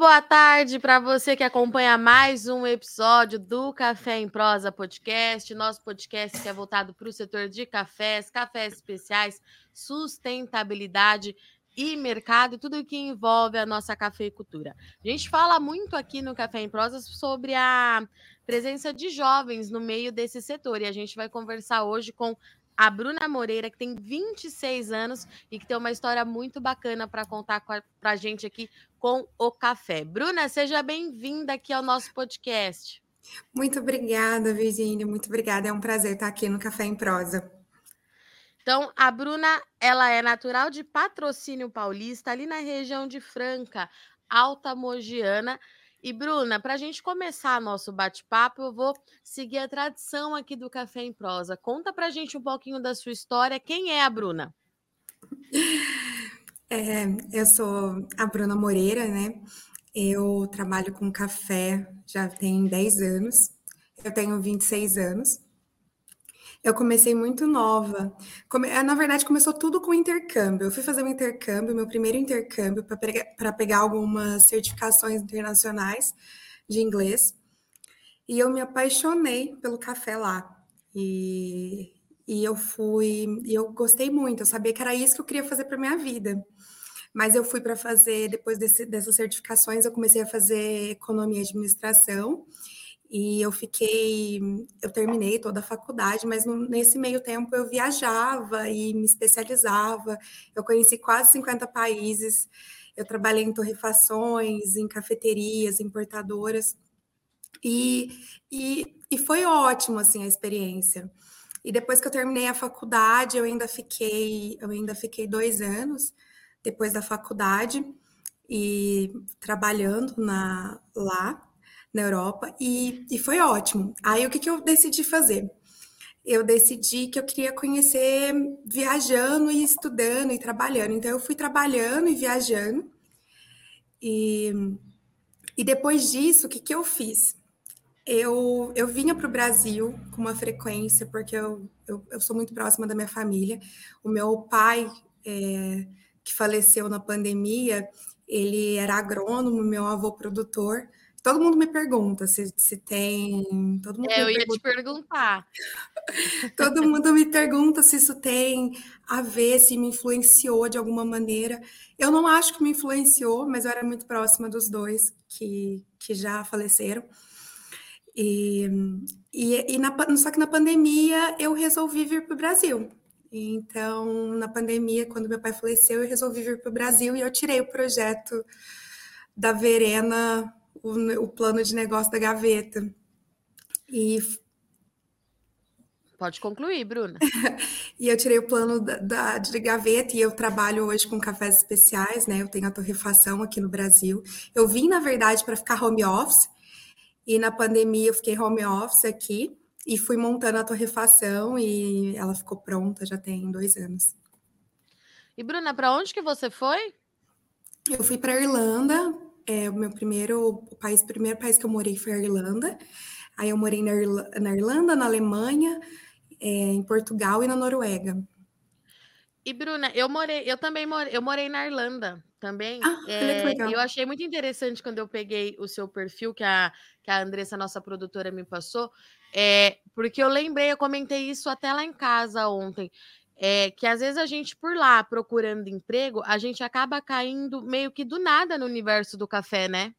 Boa tarde para você que acompanha mais um episódio do Café em Prosa Podcast, nosso podcast que é voltado para o setor de cafés, cafés especiais, sustentabilidade e mercado, tudo que envolve a nossa cafeicultura. A gente fala muito aqui no Café em Prosa sobre a presença de jovens no meio desse setor e a gente vai conversar hoje com a Bruna Moreira, que tem 26 anos e que tem uma história muito bacana para contar para a gente aqui com o café. Bruna, seja bem-vinda aqui ao nosso podcast. Muito obrigada, Virginia. Muito obrigada. É um prazer estar aqui no Café em Prosa. Então, a Bruna, ela é natural de Patrocínio Paulista, ali na região de Franca, Alta Mogiana. E, Bruna, para a gente começar nosso bate-papo, eu vou seguir a tradição aqui do Café em Prosa. Conta para a gente um pouquinho da sua história. Quem é a Bruna? É, eu sou a Bruna Moreira, né? Eu trabalho com café já tem 10 anos. Eu tenho 26 anos. Eu comecei muito nova. Come... Eh, na verdade, começou tudo com intercâmbio. Eu fui fazer um intercâmbio, meu primeiro intercâmbio, para pegar, pegar algumas certificações internacionais de inglês. E eu me apaixonei pelo café lá. E, e eu fui, e eu gostei muito. Eu sabia que era isso que eu queria fazer para minha vida. Mas eu fui para fazer, depois desse, dessas certificações, eu comecei a fazer economia e administração. E eu fiquei, eu terminei toda a faculdade, mas nesse meio tempo eu viajava e me especializava. Eu conheci quase 50 países. Eu trabalhei em torrefações, em cafeterias, importadoras. E, e, e foi ótimo assim a experiência. E depois que eu terminei a faculdade, eu ainda fiquei, eu ainda fiquei dois anos depois da faculdade e trabalhando na, lá na Europa e, e foi ótimo. Aí o que, que eu decidi fazer? Eu decidi que eu queria conhecer viajando e estudando e trabalhando. Então eu fui trabalhando e viajando. E, e depois disso, o que, que eu fiz? Eu, eu vinha para o Brasil com uma frequência, porque eu, eu, eu, sou muito próxima da minha família. O meu pai, é, que faleceu na pandemia, ele era agrônomo, meu avô produtor. Todo mundo me pergunta se, se tem. Todo mundo é, eu ia pergunta... te perguntar. Todo mundo me pergunta se isso tem a ver, se me influenciou de alguma maneira. Eu não acho que me influenciou, mas eu era muito próxima dos dois que, que já faleceram. E, e, e na, só que na pandemia eu resolvi vir para o Brasil. Então, na pandemia, quando meu pai faleceu, eu resolvi vir para o Brasil e eu tirei o projeto da Verena o, o plano de negócio da gaveta. E Pode concluir, Bruna. e eu tirei o plano da, da, de gaveta e eu trabalho hoje com cafés especiais, né? Eu tenho a torrefação aqui no Brasil. Eu vim, na verdade, para ficar home office, e na pandemia eu fiquei home office aqui e fui montando a torrefação e ela ficou pronta já tem dois anos. E Bruna, para onde que você foi? Eu fui para Irlanda é, o meu primeiro o país, primeiro país que eu morei foi a Irlanda. Aí eu morei na, Irla, na Irlanda, na Alemanha, é, em Portugal e na Noruega. E Bruna, eu morei, eu também morei, eu morei na Irlanda também. Ah, é, eu achei muito interessante quando eu peguei o seu perfil que a, que a Andressa, nossa produtora, me passou, é, porque eu lembrei, eu comentei isso até lá em casa ontem é que às vezes a gente, por lá, procurando emprego, a gente acaba caindo meio que do nada no universo do café, né?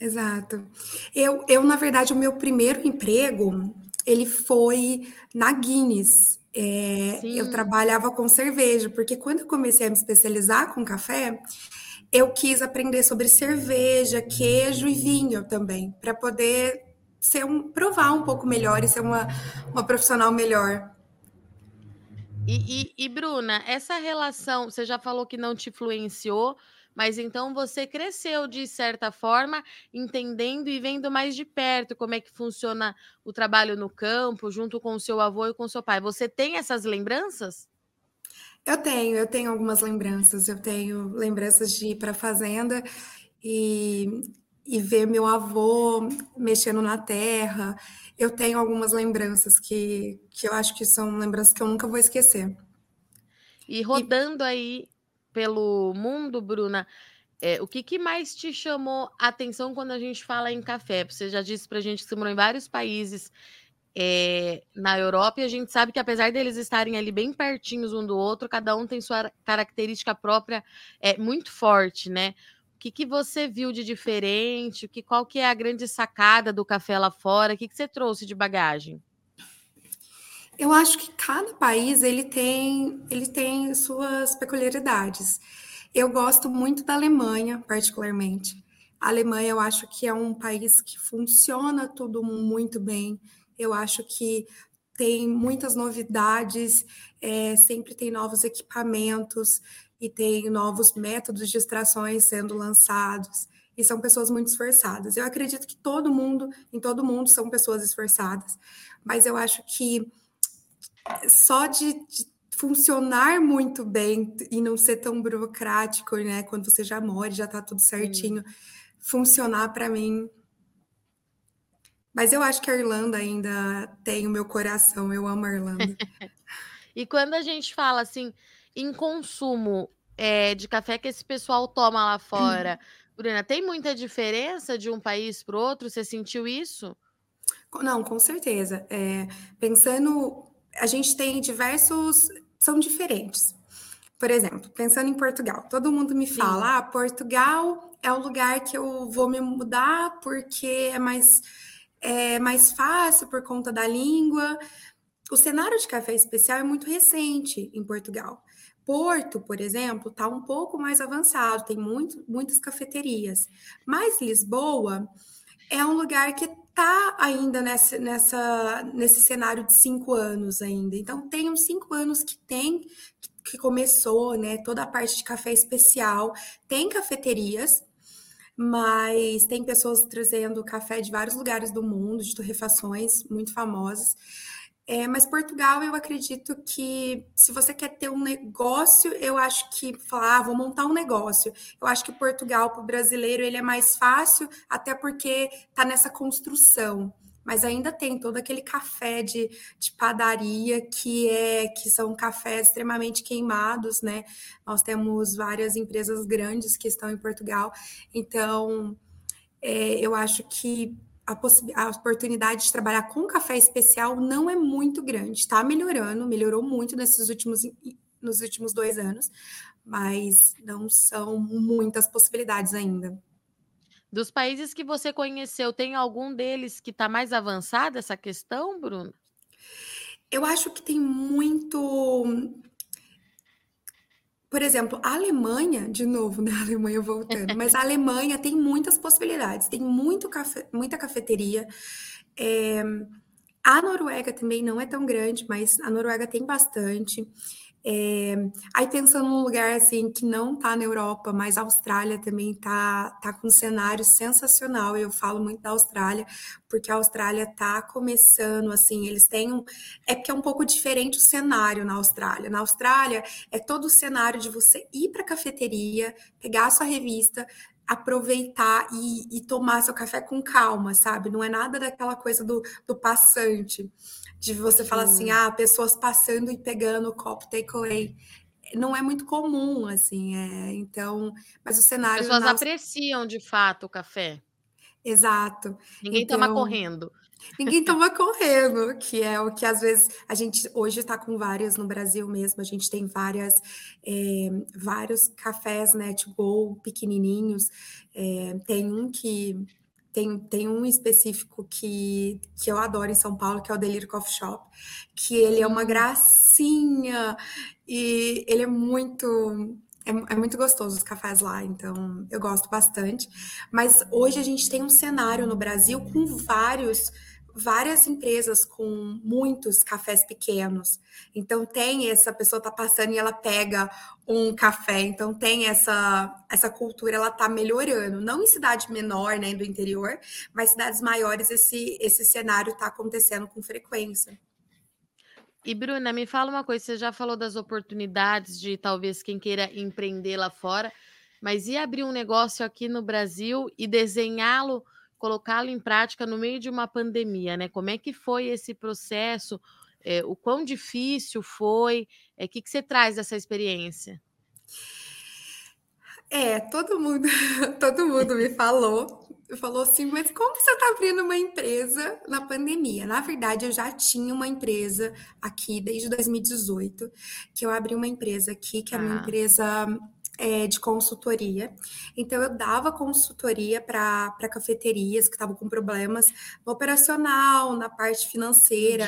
Exato. Eu, eu na verdade, o meu primeiro emprego, ele foi na Guinness. É, eu trabalhava com cerveja, porque quando eu comecei a me especializar com café, eu quis aprender sobre cerveja, queijo e vinho também, para poder ser um, provar um pouco melhor e ser uma, uma profissional melhor. E, e, e, Bruna, essa relação, você já falou que não te influenciou, mas então você cresceu de certa forma, entendendo e vendo mais de perto como é que funciona o trabalho no campo, junto com o seu avô e com o seu pai. Você tem essas lembranças? Eu tenho, eu tenho algumas lembranças. Eu tenho lembranças de ir para a fazenda e, e ver meu avô mexendo na terra eu tenho algumas lembranças que, que eu acho que são lembranças que eu nunca vou esquecer. E rodando e... aí pelo mundo, Bruna, É, o que, que, mais te chamou a atenção quando a gente fala em café? Você já disse para a gente que você morou em vários países é, na Europa e a gente sabe que apesar deles estarem ali bem pertinhos um do outro, cada um tem sua característica própria é, muito forte, né? O que, que você viu de diferente? Que, qual que é a grande sacada do café lá fora? O que, que você trouxe de bagagem? Eu acho que cada país ele tem, ele tem suas peculiaridades. Eu gosto muito da Alemanha, particularmente. A Alemanha eu acho que é um país que funciona tudo muito bem. Eu acho que tem muitas novidades, é, sempre tem novos equipamentos e tem novos métodos de extrações sendo lançados. E são pessoas muito esforçadas. Eu acredito que todo mundo, em todo mundo, são pessoas esforçadas. Mas eu acho que só de, de funcionar muito bem e não ser tão burocrático, né? Quando você já mora, já está tudo certinho, Sim. funcionar para mim mas eu acho que a Irlanda ainda tem o meu coração. Eu amo a Irlanda. e quando a gente fala assim em consumo é, de café que esse pessoal toma lá fora, Bruna, tem muita diferença de um país para o outro? Você sentiu isso? Não, com certeza. É, pensando, a gente tem diversos, são diferentes. Por exemplo, pensando em Portugal, todo mundo me fala: Sim. ah, Portugal é o lugar que eu vou me mudar porque é mais é mais fácil por conta da língua. O cenário de café especial é muito recente em Portugal. Porto, por exemplo, está um pouco mais avançado, tem muito, muitas cafeterias. Mas Lisboa é um lugar que está ainda nessa, nessa, nesse cenário de cinco anos ainda. Então, tem uns cinco anos que tem, que começou, né, toda a parte de café especial. Tem cafeterias, mas tem pessoas trazendo café de vários lugares do mundo, de torrefações muito famosas. É, mas Portugal, eu acredito que se você quer ter um negócio, eu acho que falar, ah, vou montar um negócio. Eu acho que Portugal para o brasileiro ele é mais fácil, até porque está nessa construção mas ainda tem todo aquele café de, de padaria que é que são cafés extremamente queimados, né? Nós temos várias empresas grandes que estão em Portugal, então é, eu acho que a, a, oportunidade de trabalhar com café especial não é muito grande. Está melhorando, melhorou muito nesses últimos nos últimos dois anos, mas não são muitas possibilidades ainda. Dos países que você conheceu, tem algum deles que está mais avançado essa questão, Bruno? Eu acho que tem muito. Por exemplo, a Alemanha, de novo, né? A Alemanha voltando, mas a Alemanha tem muitas possibilidades, tem muito cafe... muita cafeteria. É... A Noruega também não é tão grande, mas a Noruega tem bastante. É, aí pensando num lugar assim que não está na Europa, mas a Austrália também está tá com um cenário sensacional. Eu falo muito da Austrália, porque a Austrália está começando assim, eles têm um. É porque é um pouco diferente o cenário na Austrália. Na Austrália é todo o cenário de você ir para a cafeteria, pegar a sua revista, aproveitar e, e, tomar seu café com calma, sabe? Não é nada daquela coisa do, do passante de você falar assim, ah, pessoas passando e pegando o copo takeaway. Não é muito comum, assim, é, então, mas o cenário... As pessoas na... apreciam, de fato, o café. Exato. Ninguém então, toma correndo. Ninguém toma correndo, que é o que às vezes a gente hoje está com várias no Brasil mesmo. A gente tem várias, é, vários cafés, né, tipo, pequenininhos. É, tem um que tem, tem um específico que, que eu adoro em São Paulo, que é o Delírio Coffee Shop, que ele é uma hum. gracinha e ele é muito é, é, muito gostoso os cafés lá, então eu gosto bastante. Mas hoje a gente tem um cenário no Brasil com vários várias empresas com muitos cafés pequenos. Então tem essa pessoa tá passando e ela pega um café. Então tem essa essa cultura, ela tá melhorando. Não em cidade menor, né, do interior, mas cidades maiores esse esse cenário tá acontecendo com frequência. E Bruna, me fala uma coisa, você já falou das oportunidades de talvez quem queira empreender lá fora, mas e abrir um negócio aqui no Brasil e desenhá-lo colocá-lo em prática no meio de uma pandemia, né? Como é que foi esse processo? É, o quão difícil foi? O é, que, que você traz dessa experiência? É, todo mundo, todo mundo me falou falou assim, mas como você está abrindo uma empresa na pandemia? Na verdade, eu já tinha uma empresa aqui desde 2018, que eu abri uma empresa aqui, que é uma ah. empresa é, de consultoria. Então, eu dava consultoria para cafeterias que estavam com problemas no operacional, na parte financeira.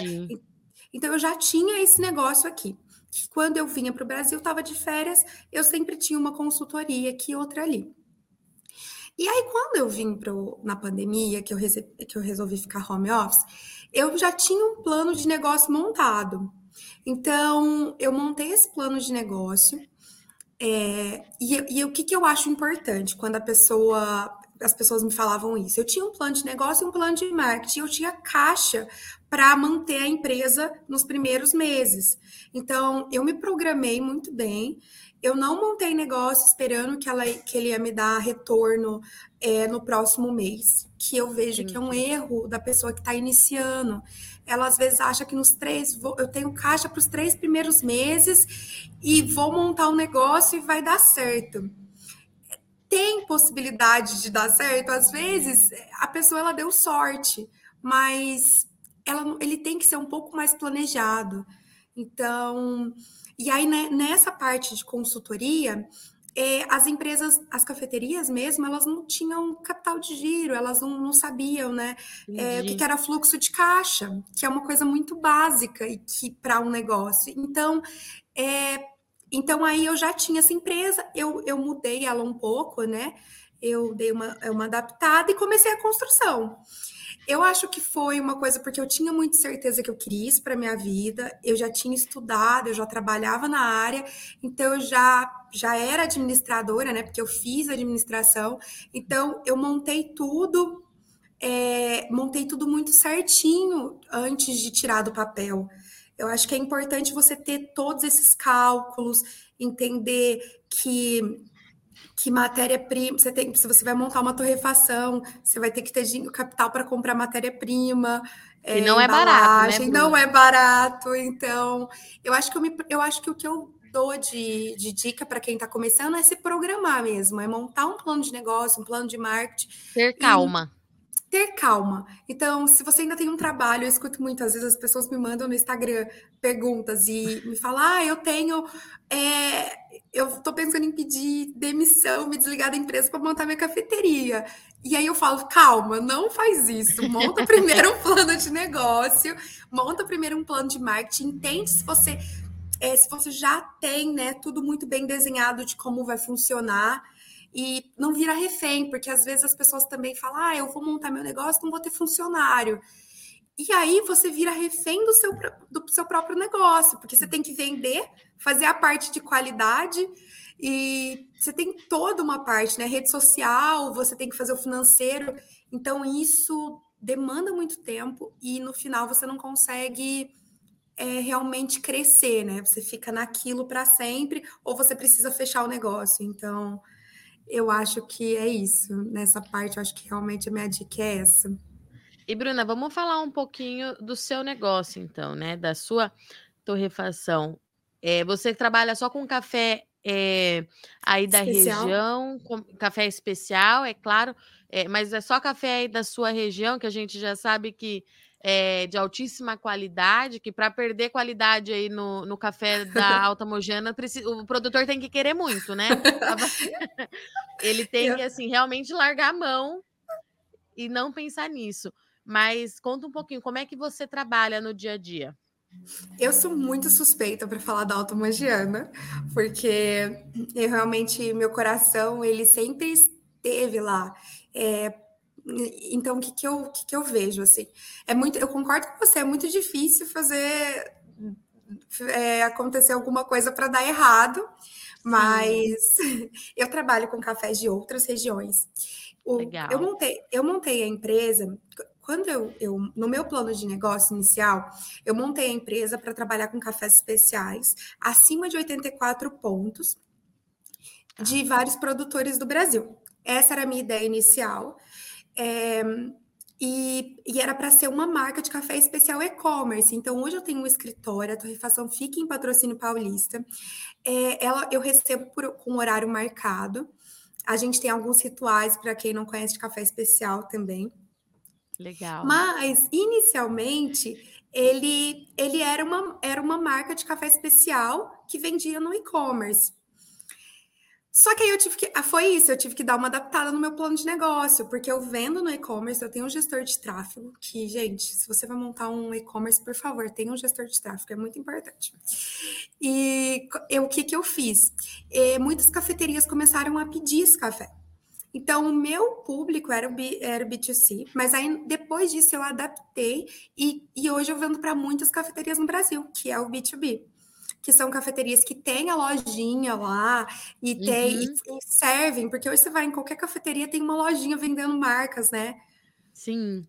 Então, eu já tinha esse negócio aqui. Que quando eu vinha para o Brasil, estava de férias, eu sempre tinha uma consultoria aqui e outra ali. E aí, quando eu vim pro, na pandemia, que eu, que eu resolvi ficar home office, eu já tinha um plano de negócio montado. Então, eu montei esse plano de negócio. É, e, e, o que, que eu acho importante quando a pessoa, as pessoas me falavam isso? Eu tinha um plano de negócio e um plano de marketing, eu tinha caixa para manter a empresa nos primeiros meses. Então, eu me programei muito bem eu não montei negócio esperando que, ela, que ele ia me dar retorno é, no próximo mês, que eu vejo Sim. que é um erro da pessoa que está iniciando. Ela às vezes acha que nos três, vou, eu tenho caixa para os três primeiros meses e vou montar um negócio e vai dar certo. Tem possibilidade de dar certo, às vezes a pessoa ela deu sorte, mas ela, ele tem que ser um pouco mais planejado. Então, e aí, né, nessa parte de consultoria, é, as empresas, as cafeterias mesmo, elas não tinham capital de giro, elas não, não sabiam, né, é, o que, que, era fluxo de caixa, que é uma coisa muito básica e que para um negócio. Então, é, então aí eu já tinha essa empresa, eu, eu mudei ela um pouco, né? Eu dei uma, uma adaptada e comecei a construção. Eu acho que foi uma coisa porque eu tinha muita certeza que eu queria isso para minha vida. Eu já tinha estudado, eu já trabalhava na área, então eu já já era administradora, né? Porque eu fiz administração. Então eu montei tudo, é, montei tudo muito certinho antes de tirar do papel. Eu acho que é importante você ter todos esses cálculos, entender que que matéria-prima, você tem, se você vai montar uma torrefação, você vai ter que ter capital para comprar matéria-prima. É, e não é barato, né? Não é barato, então eu acho que eu, me, eu acho que o que eu dou de, de dica para quem está começando é se programar mesmo, é montar um plano de negócio, um plano de marketing. Ter calma. Ter calma. Então, se você ainda tem um trabalho, eu escuto muitas vezes as pessoas me mandam no Instagram perguntas e me falam: ah, eu tenho. É, eu estou pensando em pedir demissão, me desligar da empresa para montar minha cafeteria. E aí eu falo, calma, não faz isso. Monta primeiro um plano de negócio, monta primeiro um plano de marketing, entende se você é, se você já tem né, tudo muito bem desenhado de como vai funcionar e não vira refém, porque às vezes as pessoas também falam, ah, eu vou montar meu negócio, não vou ter funcionário. E aí você vira refém do seu, do seu próprio negócio, porque você tem que vender, fazer a parte de qualidade e você tem toda uma parte, né? Rede social, você tem que fazer o financeiro. Então, isso demanda muito tempo e no final você não consegue é, realmente crescer, né? Você fica naquilo para sempre ou você precisa fechar o negócio. Então, eu acho que é isso. Nessa parte, eu acho que realmente a minha dica é essa. E Bruna, vamos falar um pouquinho do seu negócio, então, né? Da sua torrefação. É, você trabalha só com café é, aí da especial. região, com, café especial, é claro, é, mas é só café aí da sua região, que a gente já sabe que é de altíssima qualidade, que para perder qualidade aí no, no café da Alta Mojana, o produtor tem que querer muito, né? Ele tem que, assim, realmente largar a mão e não pensar nisso. Mas conta um pouquinho, como é que você trabalha no dia a dia? Eu sou muito suspeita para falar da automagiana, porque eu realmente, meu coração, ele sempre esteve lá. É, então, o que, que, eu, que, que eu vejo, assim? É muito, eu concordo com você, é muito difícil fazer é, acontecer alguma coisa para dar errado, mas eu trabalho com cafés de outras regiões. O, Legal. Eu montei, eu montei a empresa quando eu, eu, no meu plano de negócio inicial, eu montei a empresa para trabalhar com cafés especiais acima de 84 pontos de vários produtores do Brasil. Essa era a minha ideia inicial. É, e, e, era para ser uma marca de café especial e-commerce. Então, hoje eu tenho um escritório, a Torrefação fica em Patrocínio Paulista. É, ela, eu recebo por, com horário marcado. A gente tem alguns rituais para quem não conhece de café especial também. Legal. Mas, inicialmente, ele, ele era, uma, era uma marca de café especial que vendia no e-commerce. Só que aí eu tive que. Ah, foi isso, eu tive que dar uma adaptada no meu plano de negócio, porque eu vendo no e-commerce, eu tenho um gestor de tráfego, que, gente, se você vai montar um e-commerce, por favor, tenha um gestor de tráfego, é muito importante. E eu, o que, que eu fiz? E, muitas cafeterias começaram a pedir esse café. Então, o meu público era o, B, era o B2C, mas aí depois disso eu adaptei e, e hoje eu vendo para muitas cafeterias no Brasil, que é o B2B que são cafeterias que têm a lojinha lá e tem uhum. e, servem, porque hoje você vai em qualquer cafeteria tem uma lojinha vendendo marcas, né? Sim.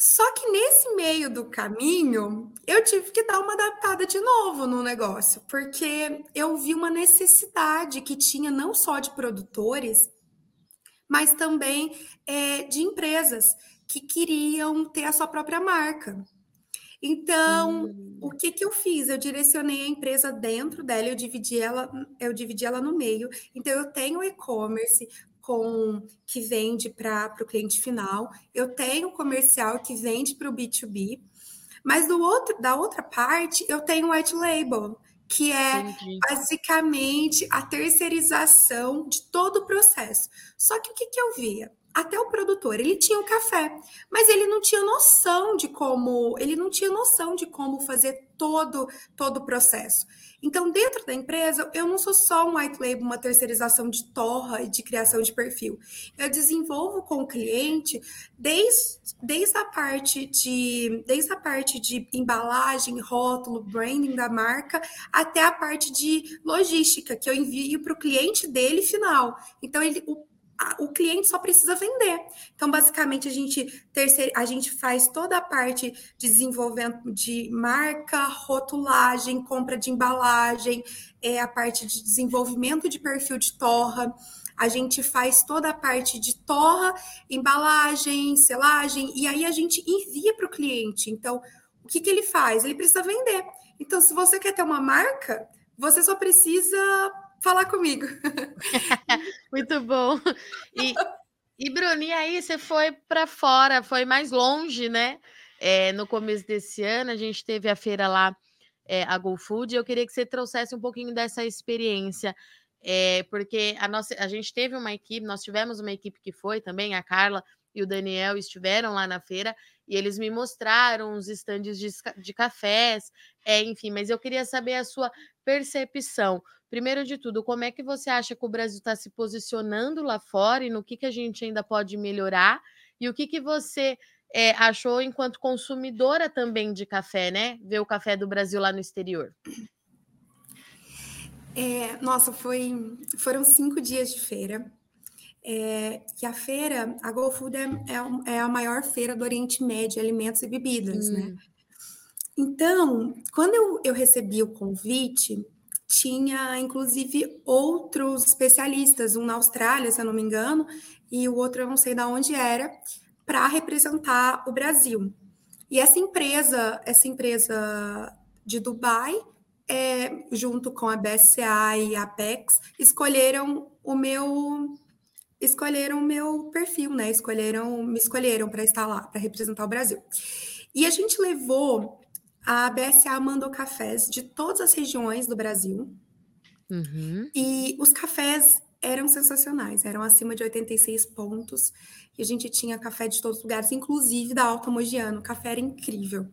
Só que nesse meio do caminho, eu tive que dar uma adaptada de novo no negócio, porque eu vi uma necessidade que tinha não só de produtores, mas também é, de empresas que queriam ter a sua própria marca. Então, hum. o que, que eu fiz? Eu direcionei a empresa dentro dela, eu dividi ela, eu dividi ela no meio. Então, eu tenho e-commerce com que vende para o cliente final, eu tenho comercial que vende para o B2B, mas do outro, da outra parte, eu tenho white label, que é Entendi. basicamente a terceirização de todo o processo. Só que o que, que eu via? Até o produtor, ele tinha o café, mas ele não tinha noção de como, ele não tinha noção de como fazer todo todo o processo. Então, dentro da empresa, eu não sou só um white label, uma terceirização de torra e de criação de perfil. Eu desenvolvo com o cliente desde, desde a parte de desde a parte de embalagem, rótulo, branding da marca, até a parte de logística que eu envio para o cliente dele final. Então, ele, o o cliente só precisa vender. Então, basicamente, a gente terceiro, a gente faz toda a parte de desenvolvimento de marca, rotulagem, compra de embalagem, é a parte de desenvolvimento de perfil de torra. A gente faz toda a parte de torra, embalagem, selagem, e aí a gente envia para o cliente. Então, o que, que ele faz? Ele precisa vender. Então, se você quer ter uma marca, você só precisa falar comigo. Muito bom. E, e Bruni, aí você foi para fora, foi mais longe, né? É, no começo desse ano, a gente teve a feira lá, é, a GoFood, e eu queria que você trouxesse um pouquinho dessa experiência. É, porque a, nossa, a gente teve uma equipe, nós tivemos uma equipe que foi também, a Carla e o Daniel estiveram lá na feira e eles me mostraram os estandes de, de cafés, é, enfim, mas eu queria saber a sua percepção. Primeiro de tudo, como é que você acha que o Brasil está se posicionando lá fora e no que, que a gente ainda pode melhorar? E o que, que você é, achou enquanto consumidora também de café, né? Ver o café do Brasil lá no exterior. É, nossa, foi, foram cinco dias de feira. É, que a feira, a GoFood é, é, é, a maior feira do Oriente Médio, alimentos e bebidas, né? hum. né? Então, quando eu, eu recebi o convite, tinha inclusive outros especialistas, um na Austrália, se eu não me engano, e o outro eu não sei de onde era, para representar o Brasil. E essa empresa, essa empresa de Dubai, é, junto com a BSA e a Apex, escolheram o meu escolheram o meu perfil, né? Escolheram, me escolheram para estar lá, para representar o Brasil. E a gente levou a BSA mandou cafés de todas as regiões do Brasil. Uhum. E os cafés eram sensacionais, eram acima de 86 pontos. E a gente tinha café de todos os lugares, inclusive da Alta Mogiano. O café era incrível.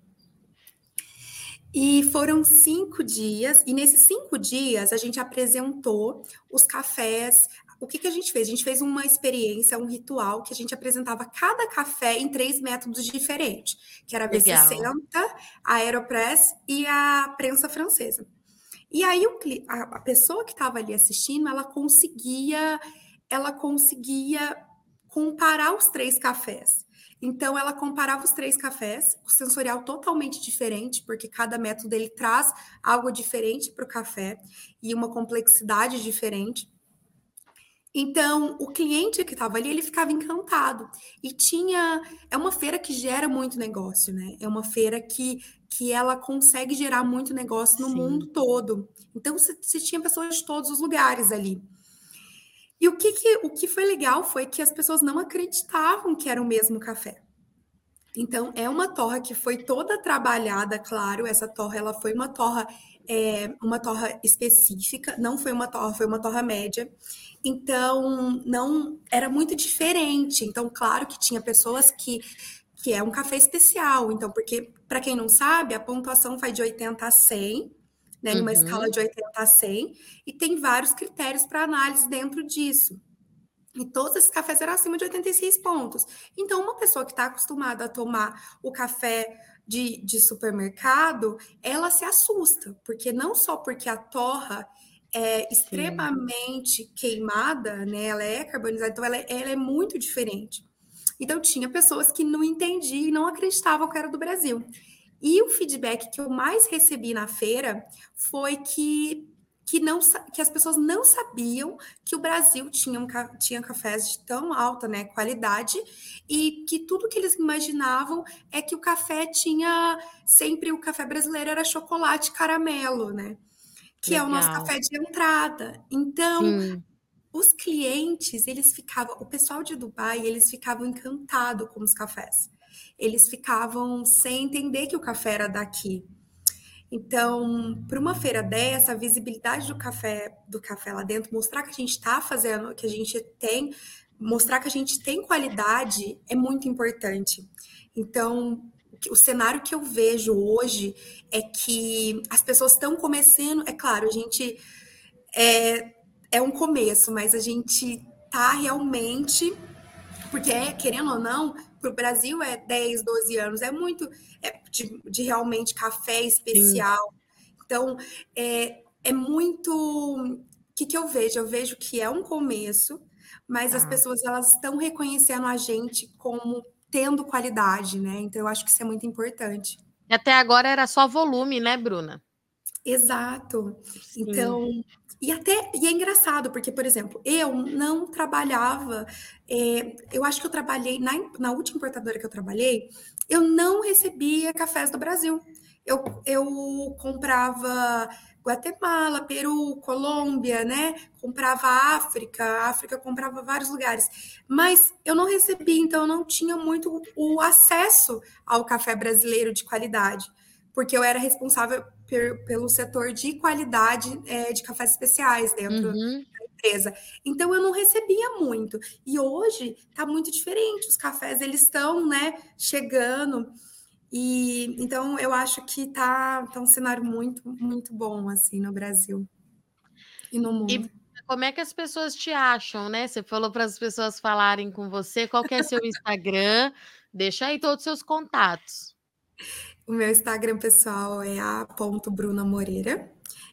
E foram cinco dias, e nesses cinco dias a gente apresentou os cafés, o que, que a gente fez? A gente fez uma experiência, um ritual que a gente apresentava cada café em três métodos diferentes, que era a B60, a Aeropress e a prensa francesa. E aí o, a, a pessoa que estava ali assistindo, ela conseguia, ela conseguia comparar os três cafés. Então, ela comparava os três cafés, o sensorial totalmente diferente, porque cada método ele traz algo diferente para o café e uma complexidade diferente. Então, o cliente que estava ali, ele ficava encantado. E tinha. É uma feira que gera muito negócio, né? É uma feira que, que ela consegue gerar muito negócio no Sim. mundo todo. Então, você, tinha pessoas de todos os lugares ali. E o que, que, o que foi legal foi que as pessoas não acreditavam que era o mesmo café. Então, é uma torra que foi toda trabalhada, claro. Essa torra, ela foi uma torra, é, uma torra específica, não foi uma torra, foi uma torra média. Então, não era muito diferente. Então, claro que tinha pessoas que que é um café especial. Então, porque para quem não sabe, a pontuação vai de 80 a 100, né, numa uhum. escala de 80 a 100, e tem vários critérios para análise dentro disso. E todos esses cafés eram acima de 86 pontos. Então, uma pessoa que está acostumada a tomar o café de, de supermercado, ela se assusta, porque não só porque a torra é extremamente Sim. queimada, né? Ela é carbonizada, então ela, é, ela é muito diferente. Então tinha pessoas que não entendiam e não acreditavam que era do Brasil. E o feedback que eu mais recebi na feira foi que que, não, que as pessoas não sabiam que o Brasil tinha, um, tinha cafés de tão alta né, qualidade e que tudo que eles imaginavam é que o café tinha sempre o café brasileiro era chocolate caramelo, né? Que Legal. é o nosso café de entrada. Então, Sim. os clientes, eles ficavam, o pessoal de Dubai, eles ficavam encantados com os cafés. Eles ficavam sem entender que o café era daqui. Então, para uma feira dessa, a visibilidade do café, do café lá dentro, mostrar que a gente está fazendo, que a gente tem, mostrar que a gente tem qualidade é muito importante. Então, o cenário que eu vejo hoje é que as pessoas estão começando, é claro, a gente é, é um começo, mas a gente tá realmente, porque é, querendo ou não, para o Brasil é 10, 12 anos, é muito é, de, de, realmente café especial. Sim. Então, é, é muito. O que, que eu vejo? Eu vejo que é um começo, mas ah. as pessoas elas estão reconhecendo a gente como tendo qualidade, né? Então, eu acho que isso é muito importante. E até agora era só volume, né, Bruna? Exato. Sim. Então, e até e é engraçado, porque, por exemplo, eu não trabalhava, é, eu acho que eu trabalhei, na, na última importadora que eu trabalhei, eu não recebia cafés do Brasil. Eu, eu comprava Guatemala, Peru, Colômbia, né? Comprava África, África comprava vários lugares. Mas eu não recebia, então eu não tinha muito o acesso ao café brasileiro de qualidade, porque eu era responsável per, pelo setor de qualidade é, de cafés especiais dentro uhum. da empresa. Então eu não recebia muito. E hoje está muito diferente. Os cafés eles estão, né, chegando. E então eu acho que tá, tá um cenário muito, muito bom assim no Brasil e no mundo. E como é que as pessoas te acham, né? Você falou para as pessoas falarem com você. Qual que é seu Instagram? Deixa aí todos os seus contatos. O meu Instagram pessoal é a ponto Bruna Moreira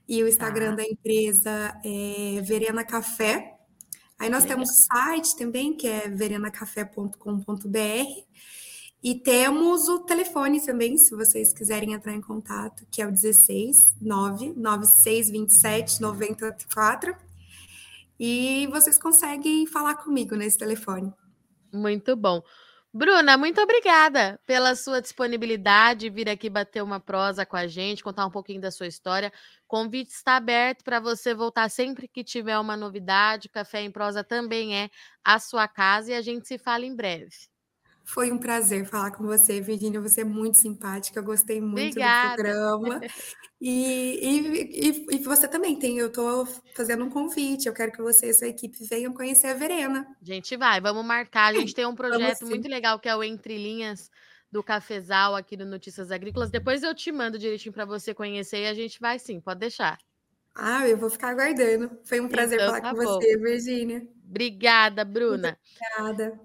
e o Instagram tá. da empresa é Verena Café. Aí nós Legal. temos o site também, que é verenacafé.com.br. E temos o telefone também, se vocês quiserem entrar em contato, que é o 16 99627 94. E vocês conseguem falar comigo nesse telefone. Muito bom. Bruna, muito obrigada pela sua disponibilidade, vir aqui bater uma prosa com a gente, contar um pouquinho da sua história. O convite está aberto para você voltar sempre que tiver uma novidade. Café em Prosa também é a sua casa e a gente se fala em breve. Foi um prazer falar com você, Virginia. Você é muito simpática, eu gostei muito Obrigada. do programa. E, e, e, você também tem, eu estou fazendo um convite. Eu quero que você e sua equipe venham conhecer a Verena. A gente vai, vamos marcar. A gente tem um projeto muito legal que é o Entre Linhas do Cafezal aqui no Notícias Agrícolas. Depois eu te mando direitinho para você conhecer e a gente vai sim, pode deixar. Ah, eu vou ficar aguardando. Foi um prazer então, falar tá com bom. você, Virginia. Obrigada, Bruna. Obrigada.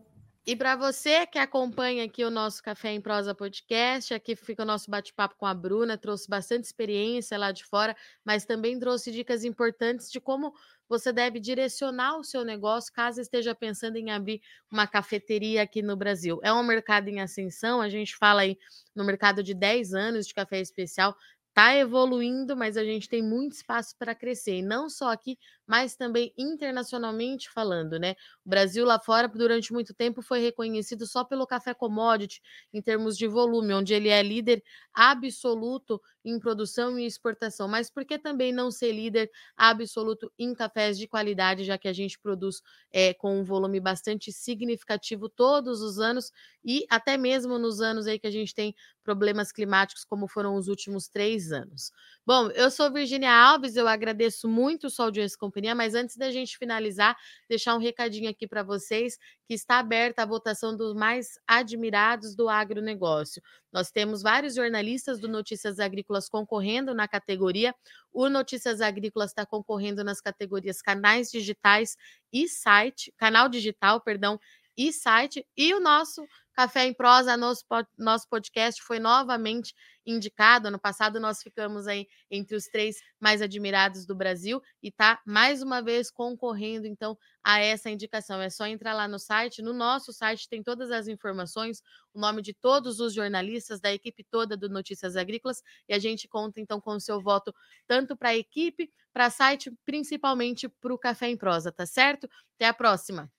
E para você que acompanha aqui o nosso Café em Prosa podcast, aqui fica o nosso bate-papo com a Bruna, trouxe bastante experiência lá de fora, mas também trouxe dicas importantes de como você deve direcionar o seu negócio caso esteja pensando em abrir uma cafeteria aqui no Brasil. É um mercado em ascensão, a gente fala aí no mercado de 10 anos de café especial, está evoluindo, mas a gente tem muito espaço para crescer, e não só aqui, mas também internacionalmente falando, né? O Brasil lá fora, durante muito tempo, foi reconhecido só pelo café commodity, em termos de volume, onde ele é líder absoluto em produção e exportação. Mas por que também não ser líder absoluto em cafés de qualidade, já que a gente produz é, com um volume bastante significativo todos os anos e até mesmo nos anos aí que a gente tem problemas climáticos, como foram os últimos três anos. Bom, eu sou Virginia Alves, eu agradeço muito sua audiência e companhia, mas antes da gente finalizar, deixar um recadinho aqui para vocês que está aberta a votação dos mais admirados do agronegócio. Nós temos vários jornalistas do Notícias Agrícolas concorrendo na categoria. O Notícias Agrícolas está concorrendo nas categorias canais digitais e site, canal digital, perdão, e site. E o nosso Café em Prosa, nosso, nosso podcast, foi novamente indicado. Ano passado nós ficamos aí entre os três mais admirados do Brasil e tá mais uma vez concorrendo então a essa indicação. É só entrar lá no site. No nosso site tem todas as informações, o nome de todos os jornalistas, da equipe toda do Notícias Agrícolas, e a gente conta então com o seu voto tanto para a equipe, para site, principalmente para o Café em Prosa, tá certo? Até a próxima!